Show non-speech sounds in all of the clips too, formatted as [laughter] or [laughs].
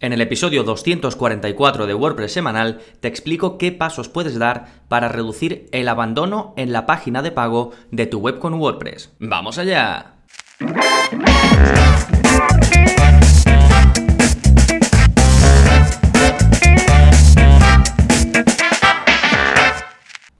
En el episodio 244 de WordPress semanal te explico qué pasos puedes dar para reducir el abandono en la página de pago de tu web con WordPress. ¡Vamos allá!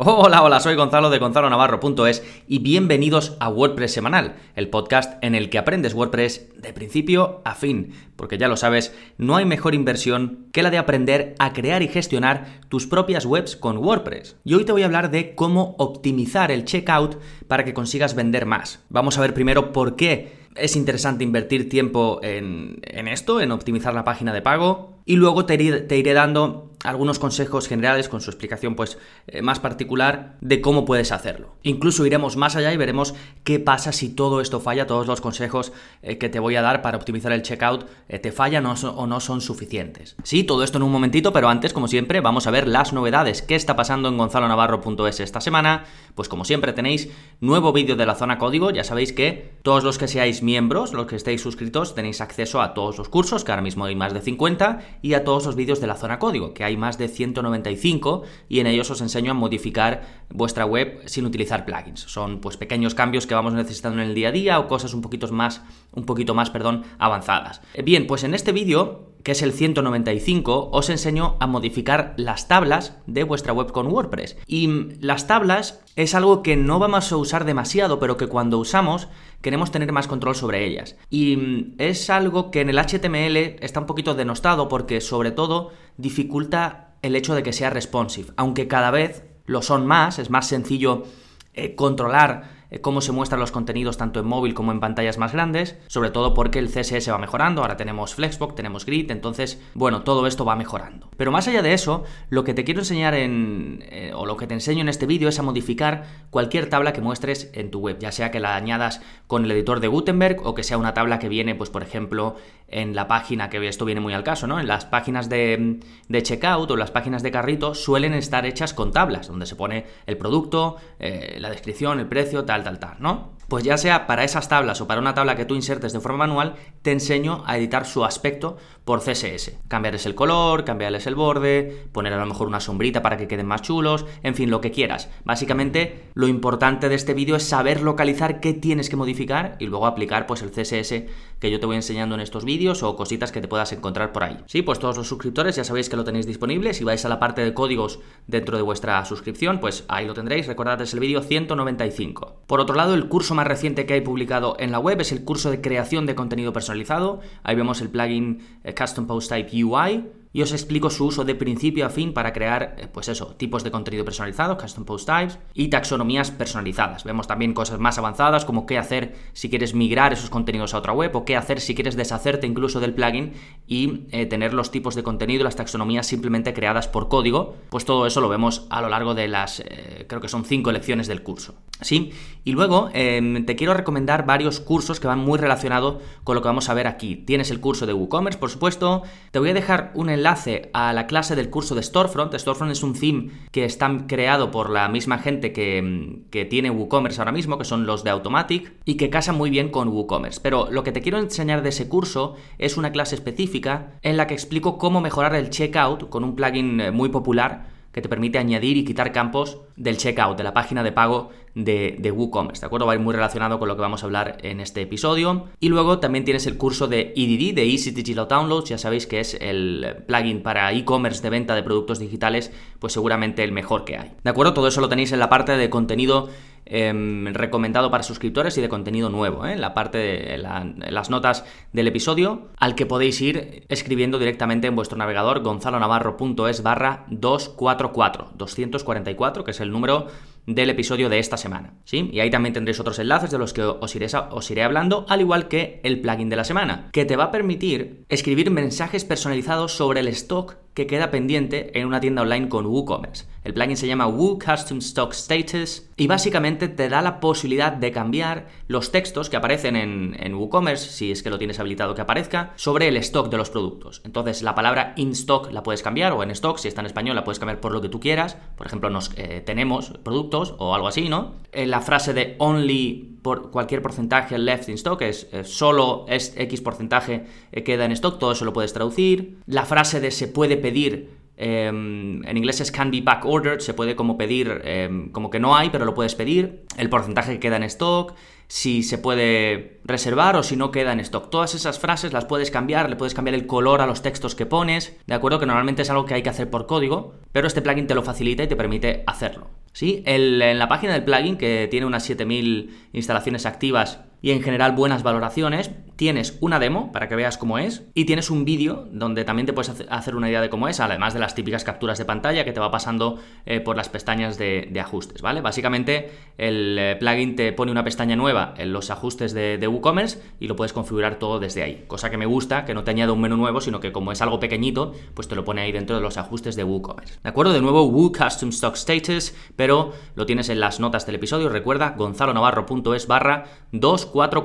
Hola, hola, soy Gonzalo de Gonzalo Navarro.es y bienvenidos a WordPress Semanal, el podcast en el que aprendes WordPress de principio a fin, porque ya lo sabes, no hay mejor inversión que la de aprender a crear y gestionar tus propias webs con WordPress. Y hoy te voy a hablar de cómo optimizar el checkout para que consigas vender más. Vamos a ver primero por qué es interesante invertir tiempo en, en esto, en optimizar la página de pago, y luego te iré, dando algunos consejos generales con su explicación pues eh, más particular de cómo puedes hacerlo. Incluso iremos más allá y veremos qué pasa si todo esto falla, todos los consejos eh, que te voy a dar para optimizar el checkout eh, te fallan o, no son suficientes. Sí, todo esto en un momentito, pero antes, como siempre, vamos a ver las novedades. ¿Qué está pasando en gonzalonavarro.es esta semana? Pues como siempre tenéis nuevo vídeo de la zona código, ya sabéis que todos los que seáis miembros, los que estéis suscritos, tenéis acceso a todos los cursos, que ahora mismo hay más de 50 y a todos los vídeos de la zona código, que más de 195 y en ellos os enseño a modificar vuestra web sin utilizar plugins. Son pues pequeños cambios que vamos necesitando en el día a día o cosas un poquito más, un poquito más, perdón, avanzadas. Bien, pues en este vídeo que es el 195, os enseño a modificar las tablas de vuestra web con WordPress. Y las tablas es algo que no vamos a usar demasiado, pero que cuando usamos queremos tener más control sobre ellas. Y es algo que en el HTML está un poquito denostado porque sobre todo dificulta el hecho de que sea responsive, aunque cada vez lo son más, es más sencillo eh, controlar cómo se muestran los contenidos tanto en móvil como en pantallas más grandes, sobre todo porque el CSS va mejorando, ahora tenemos Flexbox, tenemos Grid, entonces, bueno, todo esto va mejorando. Pero más allá de eso, lo que te quiero enseñar en, eh, o lo que te enseño en este vídeo es a modificar cualquier tabla que muestres en tu web, ya sea que la añadas con el editor de Gutenberg o que sea una tabla que viene, pues por ejemplo, en la página, que esto viene muy al caso, ¿no? En las páginas de, de checkout o las páginas de carrito suelen estar hechas con tablas, donde se pone el producto, eh, la descripción, el precio, tal, ¿no? Pues ya sea para esas tablas o para una tabla que tú insertes de forma manual, te enseño a editar su aspecto por CSS. Cambiarles el color, cambiarles el borde, poner a lo mejor una sombrita para que queden más chulos, en fin, lo que quieras. Básicamente, lo importante de este vídeo es saber localizar qué tienes que modificar y luego aplicar pues el CSS que yo te voy enseñando en estos vídeos o cositas que te puedas encontrar por ahí. Sí, pues todos los suscriptores ya sabéis que lo tenéis disponible. Si vais a la parte de códigos dentro de vuestra suscripción, pues ahí lo tendréis. Recordad, es el vídeo 195. Por otro lado, el curso más reciente que hay publicado en la web es el curso de creación de contenido personalizado. Ahí vemos el plugin eh, Custom Post Type UI y os explico su uso de principio a fin para crear, eh, pues eso, tipos de contenido personalizados, custom post types y taxonomías personalizadas. Vemos también cosas más avanzadas como qué hacer si quieres migrar esos contenidos a otra web o qué hacer si quieres deshacerte incluso del plugin y eh, tener los tipos de contenido, las taxonomías simplemente creadas por código. Pues todo eso lo vemos a lo largo de las, eh, creo que son cinco lecciones del curso. ¿Sí? Y luego em, te quiero recomendar varios cursos que van muy relacionados con lo que vamos a ver aquí. Tienes el curso de WooCommerce, por supuesto. Te voy a dejar un enlace a la clase del curso de Storefront. Storefront es un theme que está creado por la misma gente que, que tiene WooCommerce ahora mismo, que son los de Automatic, y que casa muy bien con WooCommerce. Pero lo que te quiero enseñar de ese curso es una clase específica en la que explico cómo mejorar el checkout con un plugin eh, muy popular que te permite añadir y quitar campos del checkout, de la página de pago de, WooCommerce, ¿de acuerdo? Va a ir muy relacionado con lo que vamos a hablar en este episodio. Y luego también tienes el curso de EDD, de Easy Digital Downloads, ya sabéis que es el plugin para e-commerce de venta de productos digitales, pues seguramente el mejor que hay. ¿De acuerdo? Todo eso lo tenéis en la parte de contenido Em, recomendado para suscriptores y de contenido nuevo, ¿eh? en la parte de las notas del episodio, al que podéis ir escribiendo directamente en vuestro navegador gonzalonavarro.es barra 244, 244, que es el número del episodio de esta semana, ¿sí? Y ahí también tendréis otros enlaces de los que os iré, os iré hablando, al igual que el plugin de la semana, que te va a permitir escribir mensajes personalizados sobre el stock que queda pendiente en una tienda online con WooCommerce. El plugin se llama Woo Stock Status y básicamente te da la posibilidad de cambiar los textos que aparecen en, WooCommerce, si es que lo tienes habilitado que aparezca, sobre el stock de los productos. Entonces la palabra in stock la puedes cambiar o en stock, si está en español la puedes cambiar por lo que tú quieras. Por ejemplo, nos, eh, tenemos productos o algo así, ¿no? Eh, la frase de only por cualquier porcentaje left in stock es solo es X porcentaje eh, queda en stock, todo eso lo puedes traducir. La frase de se puede pedir em, en inglés es can be back ordered, se puede como pedir, em, como que no hay, pero lo puedes pedir. El porcentaje que queda en stock, si se puede reservar o si no queda en stock. Todas esas frases las puedes cambiar, le puedes cambiar el color a los textos que pones, ¿de acuerdo? Que normalmente es algo que hay que hacer por código, pero este plugin te lo facilita y te permite hacerlo. ¿Sí? en la página del plugin, que tiene unas 7000 instalaciones activas y en general buenas valoraciones, tienes una demo para que veas cómo es y tienes un vídeo donde también te puedes hacer una idea de cómo es, además de las típicas capturas de pantalla que te va pasando eh, por las pestañas de, ajustes, ¿vale? Básicamente el eh, plugin te pone una pestaña nueva en los ajustes de, WooCommerce y lo puedes configurar todo desde ahí, cosa que me gusta, que no te añade un menú nuevo, sino que como es algo pequeñito, pues te lo pone ahí dentro de los ajustes de WooCommerce. ¿De acuerdo? De nuevo, Woo Custom Stock Status, pero lo tienes en las notas del episodio, recuerda gonzalonavarro.es barra 2 4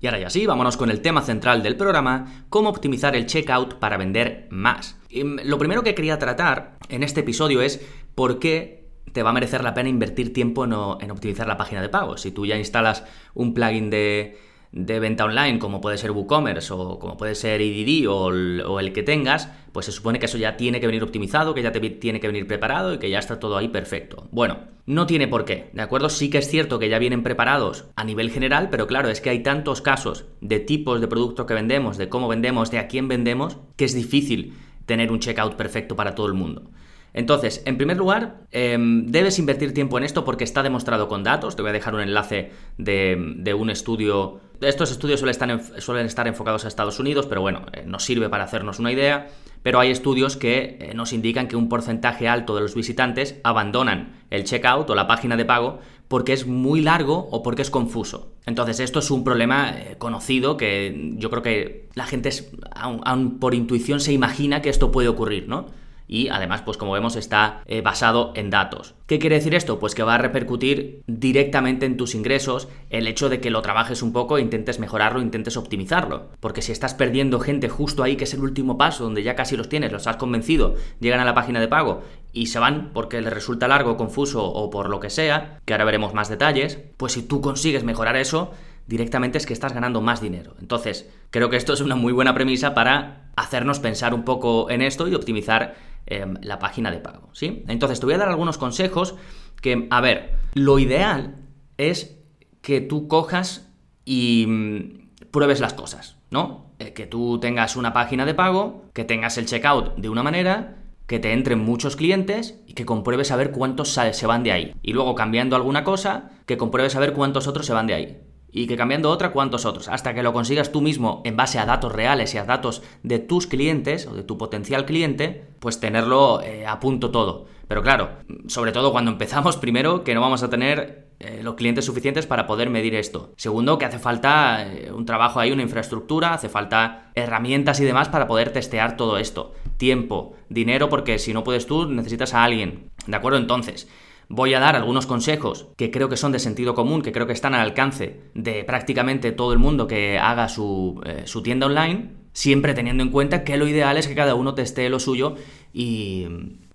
Y ahora ya sí, vámonos con el tema central del programa, cómo optimizar el checkout para vender más. Mm, lo primero que quería tratar en este episodio es por qué te va a merecer la pena invertir tiempo en, en optimizar la página de pago. Si tú ya instalas un plugin de de venta online, como puede ser WooCommerce o como puede ser EDD o el, que tengas, pues se supone que eso ya tiene que venir optimizado, que ya te tiene que venir preparado y que ya está todo ahí perfecto. Bueno, no tiene por qué, ¿de acuerdo? Sí que es cierto que ya vienen preparados a nivel general, pero claro, es que hay tantos casos de tipos de productos que vendemos, de cómo vendemos, de a quién vendemos, que es difícil tener un checkout perfecto para todo el mundo. Entonces, en primer lugar, em, debes invertir tiempo en esto porque está demostrado con datos. Te voy a dejar un enlace de, un estudio. Estos estudios suelen estar, enfocados a Estados Unidos, pero bueno, eh, nos sirve para hacernos una idea. Pero hay estudios que eh, nos indican que un porcentaje alto de los visitantes abandonan el checkout o la página de pago porque es muy largo o porque es confuso. Entonces, esto es un problema eh, conocido que yo creo que la gente, aún por intuición, se imagina que esto puede ocurrir, ¿no? Y además, pues como vemos, está eh, basado en datos. ¿Qué quiere decir esto? Pues que va a repercutir directamente en tus ingresos el hecho de que lo trabajes un poco, intentes mejorarlo, intentes optimizarlo. Porque si estás perdiendo gente justo ahí, que es el último paso, donde ya casi los tienes, los has convencido, llegan a la página de pago y se van porque les resulta largo, confuso o por lo que sea, que ahora veremos más detalles, pues si tú consigues mejorar eso, directamente es que estás ganando más dinero. Entonces, creo que esto es una muy buena premisa para hacernos pensar un poco en esto y optimizar Em, la página de pago, ¿sí? Entonces te voy a dar algunos consejos que, a ver, lo ideal es que tú cojas y mm, pruebes las cosas, ¿no? Eh, que tú tengas una página de pago, que tengas el checkout de una manera, que te entren muchos clientes y que compruebes a ver cuántos se van de ahí. Y luego cambiando alguna cosa, que compruebes a ver cuántos otros se van de ahí y que cambiando otra, cuántos otros, hasta que lo consigas tú mismo en base a datos reales y a datos de tus clientes o de tu potencial cliente, pues tenerlo eh, a punto todo. Pero claro, sobre todo cuando empezamos, [laughs] primero que no vamos a tener eh, los clientes suficientes para poder medir esto. Segundo, que hace falta eh, un trabajo ahí, una infraestructura, hace falta herramientas y demás para poder testear todo esto. Tiempo, dinero, porque si no puedes tú, necesitas a alguien. ¿De acuerdo? Entonces, Voy a dar algunos consejos que creo que son de sentido común, que creo que están al alcance de prácticamente todo el mundo que haga su, eh, tienda online, siempre teniendo en cuenta que lo ideal es que cada uno teste lo suyo y,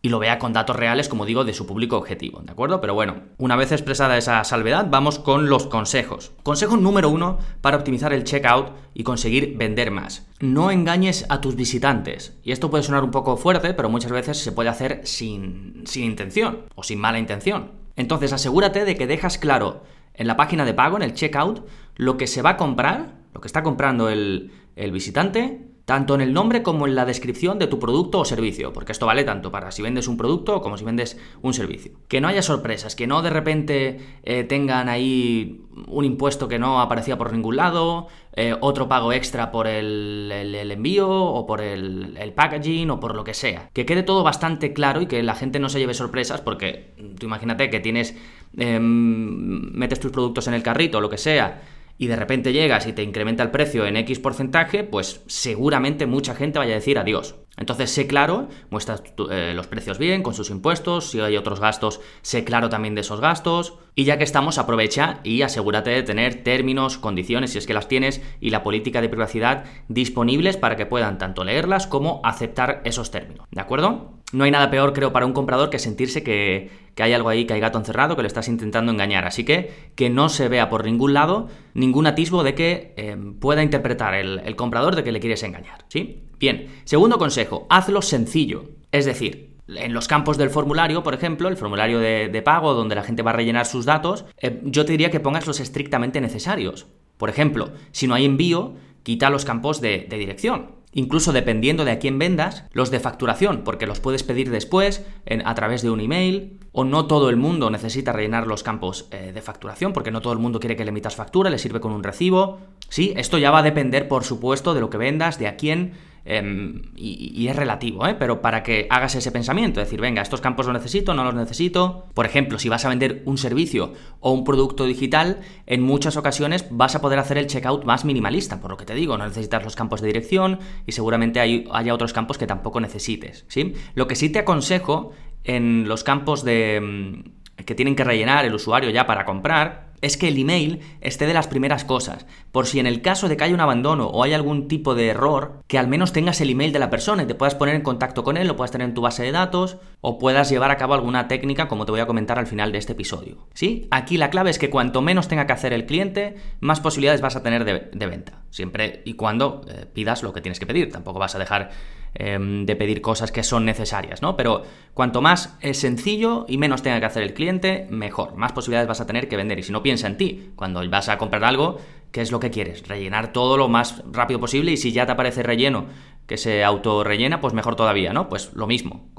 y lo vea con datos reales, como digo, de su público objetivo, ¿de acuerdo? Pero bueno, una vez expresada esa salvedad, vamos con los consejos. Consejo número uno para optimizar el checkout y conseguir vender más. No engañes a tus visitantes. Y esto puede sonar un poco fuerte, pero muchas veces se puede hacer sin, sin intención o sin mala intención. Entonces asegúrate de que dejas claro en la página de pago, en el checkout, lo que se va a comprar, lo que está comprando el, el visitante, tanto en el nombre como en la descripción de tu producto o servicio, porque esto vale tanto para si vendes un producto como si vendes un servicio. Que no haya sorpresas, que no de repente eh, tengan ahí un impuesto que no aparecía por ningún lado, eh, otro pago extra por el, envío o por el, packaging o por lo que sea. Que quede todo bastante claro y que la gente no se lleve sorpresas porque tú imagínate que tienes, em, metes tus productos en el carrito o lo que sea y de repente llegas y te incrementa el precio en X porcentaje, pues seguramente mucha gente vaya a decir adiós. Entonces, sé claro, muestra eh, los precios bien, con sus impuestos, si hay otros gastos, sé claro también de esos gastos. Y ya que estamos, aprovecha y asegúrate de tener términos, condiciones, si es que las tienes, y la política de privacidad disponibles para que puedan tanto leerlas como aceptar esos términos. ¿De acuerdo? No hay nada peor, creo, para un comprador que sentirse que, hay algo ahí, que hay gato encerrado, que le estás intentando engañar. Así que que no se vea por ningún lado ningún atisbo de que eh, pueda interpretar el, el comprador de que le quieres engañar. ¿Sí? Bien, segundo consejo, hazlo sencillo. Es decir, en los campos del formulario, por ejemplo, el formulario de, pago donde la gente va a rellenar sus datos, eh, yo te diría que pongas los estrictamente necesarios. Por ejemplo, si no hay envío, quita los campos de, dirección. Incluso dependiendo de a quién vendas, los de facturación, porque los puedes pedir después a través de un email, o no todo el mundo necesita rellenar los campos eh, de facturación, porque no todo el mundo quiere que le emitas factura, le sirve con un recibo. Sí, esto ya va a depender, por supuesto, de lo que vendas, de a quién Em, y, es relativo, ¿eh? pero para que hagas ese pensamiento, decir, venga, estos campos los necesito, no los necesito. Por ejemplo, si vas a vender un servicio o un producto digital, en muchas ocasiones vas a poder hacer el checkout más minimalista, por lo que te digo, no necesitas los campos de dirección y seguramente hay, haya otros campos que tampoco necesites. ¿sí? Lo que sí te aconsejo en los campos de, mm, que tienen que rellenar el usuario ya para comprar, es que el email esté de las primeras cosas, por si en el caso de que haya un abandono o hay algún tipo de error, que al menos tengas el email de la persona y te puedas poner en contacto con él, lo puedas tener en tu base de datos o puedas llevar a cabo alguna técnica como te voy a comentar al final de este episodio. ¿Sí? Aquí la clave es que cuanto menos tenga que hacer el cliente, más posibilidades vas a tener de, venta, siempre y cuando eh, pidas lo que tienes que pedir, tampoco vas a dejar Em, de pedir cosas que son necesarias, ¿no? Pero cuanto más es sencillo y menos tenga que hacer el cliente, mejor. Más posibilidades vas a tener que vender. Y si no piensa en ti, cuando vas a comprar algo, ¿qué es lo que quieres? Rellenar todo lo más rápido posible y si ya te aparece relleno que se auto rellena, pues mejor todavía, ¿no? Pues lo mismo.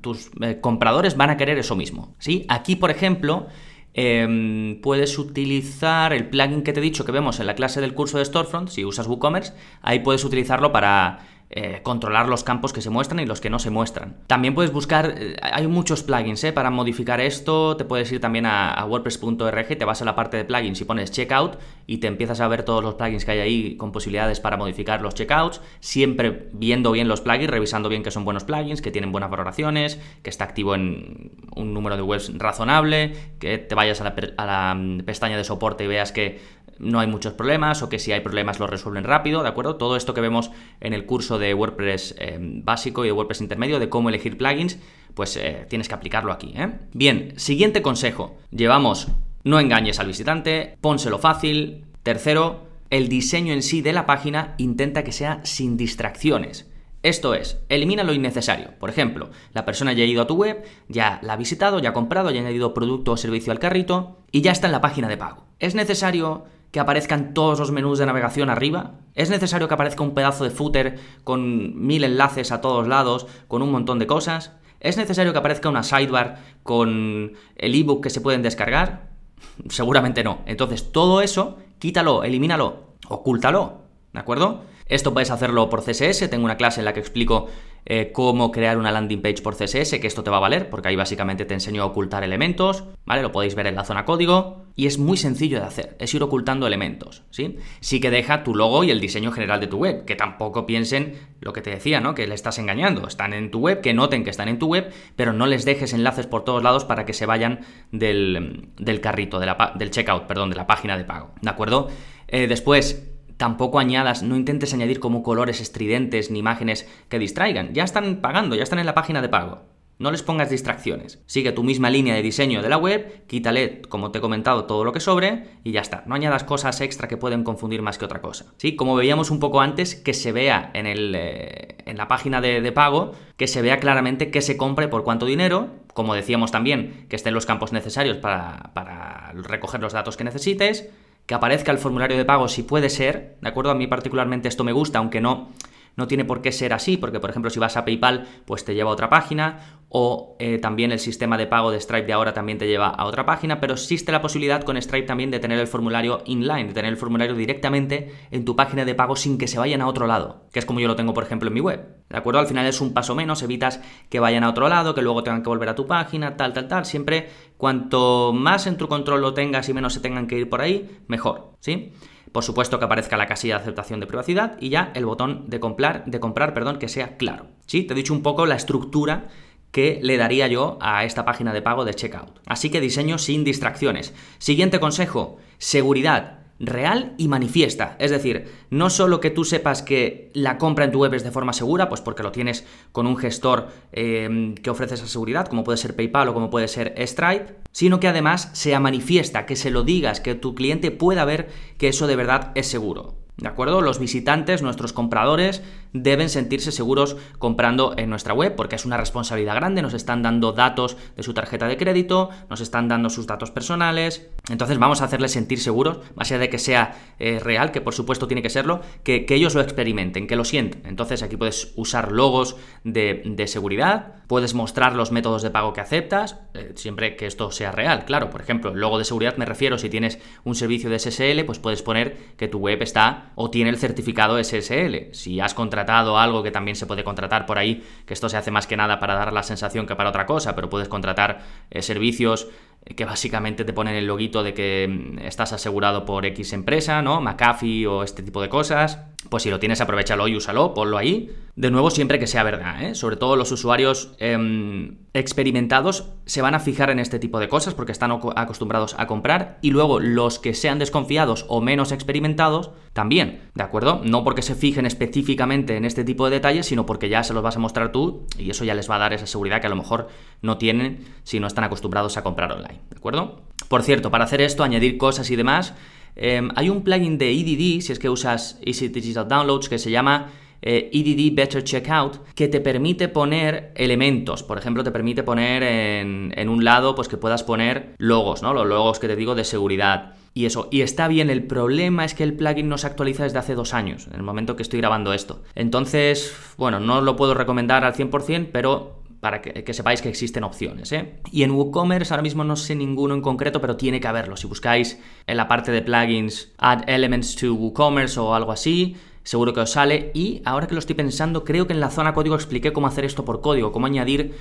Tus eh, compradores van a querer eso mismo, ¿sí? Aquí, por ejemplo, em, puedes utilizar el plugin que te he dicho que vemos en la clase del curso de Storefront, si usas WooCommerce, ahí puedes utilizarlo para eh, controlar los campos que se muestran y los que no se muestran. También puedes buscar, eh, hay muchos plugins eh, para modificar esto, te puedes ir también a, wordpress.org, te vas a la parte de plugins y pones checkout y te empiezas a ver todos los plugins que hay ahí con posibilidades para modificar los checkouts, siempre viendo bien los plugins, revisando bien que son buenos plugins, que tienen buenas valoraciones, que está activo en un número de webs razonable, que te vayas a la mm, pestaña de soporte y veas que no hay muchos problemas o que si hay problemas los resuelven rápido, ¿de acuerdo? Todo esto que vemos en el curso de WordPress eh, básico y de WordPress intermedio de cómo elegir plugins, pues eh, tienes que aplicarlo aquí, ¿eh? Bien, siguiente consejo. Llevamos no engañes al visitante, pónselo fácil. Tercero, el diseño en sí de la página intenta que sea sin distracciones. Esto es, elimina lo innecesario. Por ejemplo, la persona ya ha ido a tu web, ya la ha visitado, ya ha comprado, ya ha añadido producto o servicio al carrito y ya está en la página de pago. ¿Es necesario que aparezcan todos los menús de navegación arriba? ¿Es necesario que aparezca un pedazo de footer con mil enlaces a todos lados, con un montón de cosas? ¿Es necesario que aparezca una sidebar con el ebook que se pueden descargar? [laughs] Seguramente no. Entonces, todo eso, quítalo, elimínalo, ocúltalo, ¿de acuerdo? Esto puedes hacerlo por CSS, tengo una clase en la que explico eh, cómo crear una landing page por CSS, que esto te va a valer, porque ahí básicamente te enseño a ocultar elementos, ¿vale? Lo podéis ver en la zona código, y es muy sencillo de hacer, es ir ocultando elementos, ¿sí? Sí que deja tu logo y el diseño general de tu web, que tampoco piensen lo que te decía, ¿no? Que le estás engañando, están en tu web, que noten que están en tu web, pero no les dejes enlaces por todos lados para que se vayan del, carrito, del checkout, perdón, de la página de pago, ¿de acuerdo? Eh, después, Tampoco añadas, no intentes añadir como colores estridentes ni imágenes que distraigan. Ya están pagando, ya están en la página de pago. No les pongas distracciones. Sigue tu misma línea de diseño de la web, quítale, como te he comentado, todo lo que sobre y ya está. No añadas cosas extra que pueden confundir más que otra cosa. ¿Sí? Como veíamos un poco antes, que se vea en, el, eh, en la página de, pago, que se vea claramente qué se compre por cuánto dinero. Como decíamos también, que estén los campos necesarios para, para recoger los datos que necesites que aparezca el formulario de pago si puede ser, ¿de acuerdo? A mí particularmente esto me gusta, aunque no, no tiene por qué ser así, porque por ejemplo si vas a PayPal, pues te lleva a otra página, o eh, también el sistema de pago de Stripe de ahora también te lleva a otra página, pero existe la posibilidad con Stripe también de tener el formulario inline, de tener el formulario directamente en tu página de pago sin que se vayan a otro lado, que es como yo lo tengo por ejemplo en mi web. ¿De acuerdo? Al final es un paso menos, evitas que vayan a otro lado, que luego tengan que volver a tu página, tal, tal, tal. Siempre cuanto más en tu control lo tengas y menos se tengan que ir por ahí, mejor, ¿sí? Por supuesto que aparezca la casilla de aceptación de privacidad y ya el botón de comprar, de comprar, perdón, que sea claro. Sí, te he dicho un poco la estructura que le daría yo a esta página de pago de checkout. Así que diseño sin distracciones. Siguiente consejo, seguridad real y manifiesta. Es decir, no solo que tú sepas que la compra en tu web es de forma segura, pues porque lo tienes con un gestor eh, que ofrece esa seguridad, como puede ser PayPal o como puede ser Stripe, sino que además sea manifiesta, que se lo digas, que tu cliente pueda ver que eso de verdad es seguro. ¿De acuerdo? Los visitantes, nuestros compradores, deben sentirse seguros comprando en nuestra web porque es una responsabilidad grande, nos están dando datos de su tarjeta de crédito, nos están dando sus datos personales, entonces vamos a hacerles sentir seguros, más allá de que sea eh, real, que por supuesto tiene que serlo, que, ellos lo experimenten, que lo sienten. Entonces aquí puedes usar logos de, seguridad, puedes mostrar los métodos de pago que aceptas, eh, siempre que esto sea real, claro, por ejemplo, el logo de seguridad me refiero, si tienes un servicio de SSL, pues puedes poner que tu web está o tiene el certificado SSL. Si has contratado algo que también se puede contratar por ahí, que esto se hace más que nada para dar la sensación que para otra cosa, pero puedes contratar eh, servicios que básicamente te ponen el loguito de que mm, estás asegurado por X empresa, ¿no? McAfee o este tipo de cosas. Pues si lo tienes, aprovechalo y úsalo, ponlo ahí. De nuevo, siempre que sea verdad, ¿eh? Sobre todo los usuarios em, experimentados se van a fijar en este tipo de cosas porque están acostumbrados a comprar. Y luego los que sean desconfiados o menos experimentados, también, ¿de acuerdo? No porque se fijen específicamente en este tipo de detalles, sino porque ya se los vas a mostrar tú y eso ya les va a dar esa seguridad que a lo mejor no tienen si no están acostumbrados a comprar online. ¿De acuerdo? Por cierto, para hacer esto, añadir cosas y demás, em, hay un plugin de EDD, si es que usas Easy Digital Downloads, que se llama EDD eh, e Better Checkout, que te permite poner elementos. Por ejemplo, te permite poner en, un lado, pues que puedas poner logos, ¿no? Los logos que te digo de seguridad. Y eso, y está bien, el problema es que el plugin no se actualiza desde hace dos años, en el momento que estoy grabando esto. Entonces, bueno, no lo puedo recomendar al 100%, pero para que, sepáis que existen opciones. ¿eh? Y en WooCommerce ahora mismo no sé ninguno en concreto, pero tiene que haberlo. Si buscáis en la parte de plugins Add Elements to WooCommerce o algo así, seguro que os sale. Y ahora que lo estoy pensando, creo que en la zona código expliqué cómo hacer esto por código, cómo añadir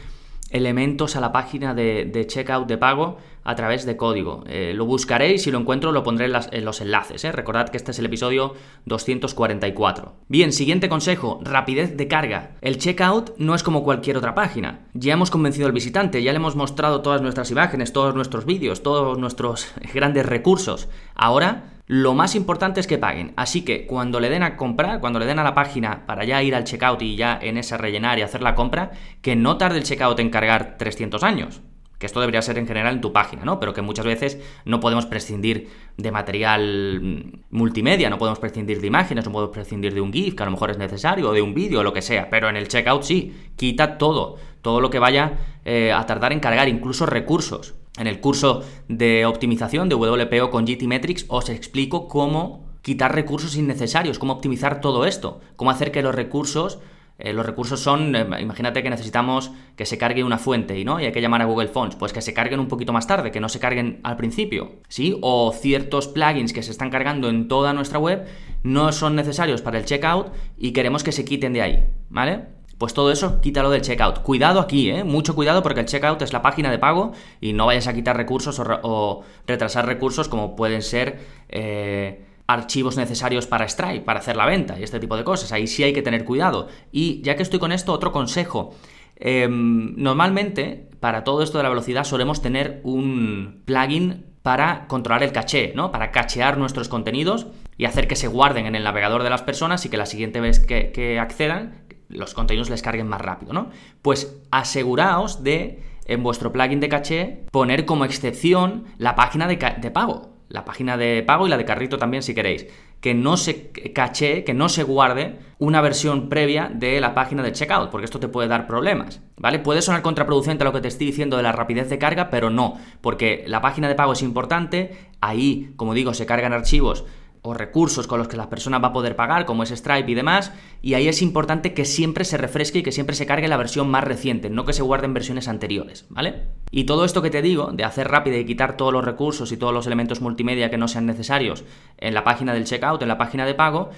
elementos a la página de, checkout de pago a través de código. Eh, lo buscaré y si lo encuentro lo pondré en, los enlaces. ¿eh? Recordad que este es el episodio 244. Bien, siguiente consejo, rapidez de carga. El checkout no es como cualquier otra página. Ya hemos convencido al visitante, ya le hemos mostrado todas nuestras imágenes, todos nuestros vídeos, todos nuestros [laughs] grandes recursos. Ahora lo más importante es que paguen. Así que cuando le den a comprar, cuando le den a la página para ya ir al checkout y ya en ese rellenar y hacer la compra, que no tarde el checkout en cargar 300 años. Que esto debería ser en general en tu página, ¿no? Pero que muchas veces no podemos prescindir de material mm, multimedia, no podemos prescindir de imágenes, no podemos prescindir de un GIF, que a lo mejor es necesario, o de un vídeo, o lo que sea. Pero en el checkout sí, quita todo, todo lo que vaya eh, a tardar en cargar, incluso recursos. En el curso de optimización de WPO con GTmetrix os explico cómo quitar recursos innecesarios, cómo optimizar todo esto, cómo hacer que los recursos eh, los recursos son, eh, imagínate que necesitamos que se cargue una fuente y no y hay que llamar a Google Fonts, pues que se carguen un poquito más tarde, que no se carguen al principio, ¿sí? O ciertos plugins que se están cargando en toda nuestra web no son necesarios para el checkout y queremos que se quiten de ahí, ¿vale? Pues todo eso, quítalo del checkout. Cuidado aquí, ¿eh? Mucho cuidado porque el checkout es la página de pago y no vayas a quitar recursos o, retrasar recursos como pueden ser eh, archivos necesarios para Stripe, para hacer la venta y este tipo de cosas. Ahí sí hay que tener cuidado. Y ya que estoy con esto, otro consejo. Em, normalmente, para todo esto de la velocidad, solemos tener un plugin para controlar el caché, ¿no? Para cachear nuestros contenidos y hacer que se guarden en el navegador de las personas y que la siguiente vez que accedan los contenidos les carguen más rápido, ¿no? Pues aseguraos de, en vuestro plugin de caché, poner como excepción la página de, pago. La página de pago y la de carrito también si queréis. Que no se caché, que no se guarde una versión previa de la página de checkout, porque esto te puede dar problemas, ¿vale? Puede sonar contraproducente lo que te estoy diciendo de la rapidez de carga, pero no, porque la página de pago es importante, ahí, como digo, se cargan archivos o recursos con los que la persona va a poder pagar, como es Stripe y demás, y ahí es importante que siempre se refresque y que siempre se cargue la versión más reciente, no que se guarden versiones anteriores, ¿vale? Y todo esto que te digo, de hacer rápido y quitar todos los recursos y todos los elementos multimedia que no sean necesarios en la página del checkout, en la página de pago,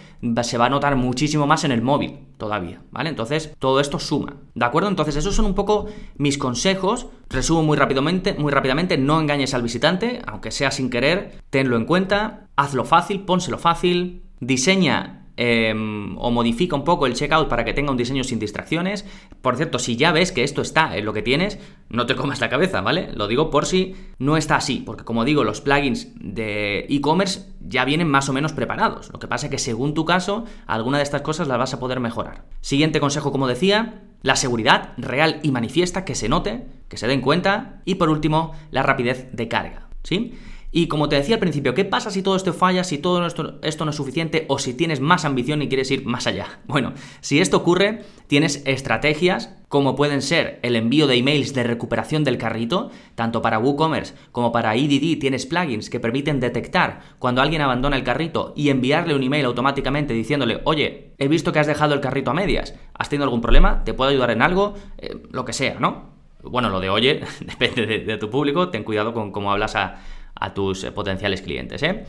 se va a notar muchísimo más en el móvil todavía, ¿vale? Entonces, todo esto suma, ¿de acuerdo? Entonces, esos son un poco mis consejos. Resumo muy rápidamente, muy rápidamente, no engañes al visitante, aunque sea sin querer, tenlo en cuenta, hazlo fácil, pónselo fácil, diseña Em, o modifica un poco el checkout para que tenga un diseño sin distracciones. Por cierto, si ya ves que esto está en lo que tienes, no te comas la cabeza, ¿vale? Lo digo por si no está así, porque como digo, los plugins de e-commerce ya vienen más o menos preparados. Lo que pasa es que según tu caso, alguna de estas cosas las vas a poder mejorar. Siguiente consejo, como decía, la seguridad real y manifiesta, que se note, que se den cuenta. Y por último, la rapidez de carga, ¿sí? Y como te decía al principio, ¿qué pasa si todo esto falla, si todo esto, esto, no es suficiente o si tienes más ambición y quieres ir más allá? [laughs] Bueno, si esto ocurre, tienes estrategias como pueden ser el envío de emails de recuperación del carrito, tanto para WooCommerce como para EDD tienes plugins que permiten detectar cuando alguien abandona el carrito y enviarle un email automáticamente diciéndole, oye, he visto que has dejado el carrito a medias, ¿has tenido algún problema? ¿Te puedo ayudar en algo? Eh, lo que sea, ¿no? Bueno, lo de oye, [laughs] depende de, de tu público, ten cuidado con cómo hablas a, a tus eh, potenciales clientes. ¿eh?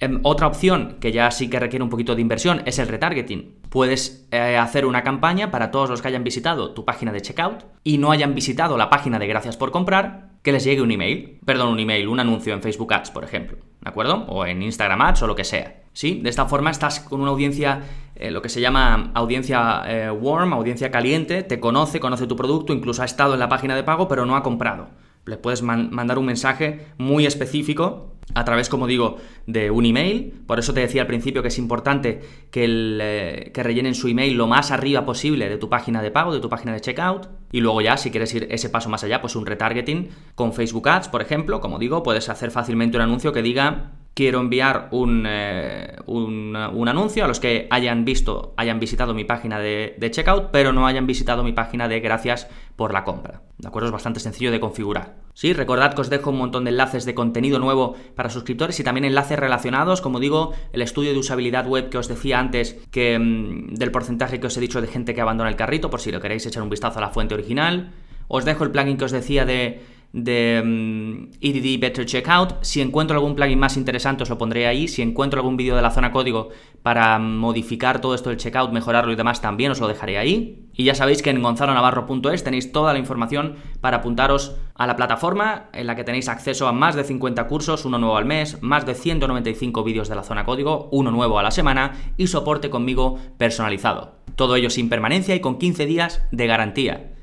Em, otra opción que ya sí que requiere un poquito de inversión es el retargeting. Puedes eh, hacer una campaña para todos los que hayan visitado tu página de checkout y no hayan visitado la página de gracias por comprar, que les llegue un email, perdón, un email, un anuncio en Facebook Ads, por ejemplo, ¿de acuerdo? O en Instagram Ads o lo que sea. ¿Sí? De esta forma estás con una audiencia, lo que se llama audiencia warm, audiencia caliente, te conoce, conoce tu producto, incluso ha estado en la página de pago, pero no ha comprado le puedes mandar un mensaje muy específico a través, como digo, de un email. Por eso te decía al principio que es importante que, eh, que, rellenen su email lo más arriba posible de tu página de pago, de tu página de checkout. Y luego ya, si quieres ir ese paso más allá, pues un retargeting con Facebook Ads, por ejemplo. Como digo, puedes hacer fácilmente un anuncio que diga quiero enviar eh, un, un, anuncio a los que hayan visto, hayan visitado mi página de, checkout, pero no hayan visitado mi página de gracias por la compra. ¿De acuerdo? Es bastante sencillo de configurar. Sí, recordad que os dejo un montón de enlaces de contenido nuevo para suscriptores y también enlaces relacionados, como digo, el estudio de usabilidad web que os decía antes, que mm, del porcentaje que os he dicho de gente que abandona el carrito, por si lo queréis echar un vistazo a la fuente original. Os dejo el plugin que os decía de de EDD mm, Better Checkout. Si encuentro algún plugin más interesante os lo pondré ahí. Si encuentro algún vídeo de la zona código para modificar todo esto del checkout, mejorarlo y demás, también os lo dejaré ahí. Y ya sabéis que en gonzalonavarro.es tenéis toda la información para apuntaros a la plataforma en la que tenéis acceso a más de 50 cursos, uno nuevo al mes, más de 195 vídeos de la zona código, uno nuevo a la semana y soporte conmigo personalizado. Todo ello sin permanencia y con 15 días de garantía.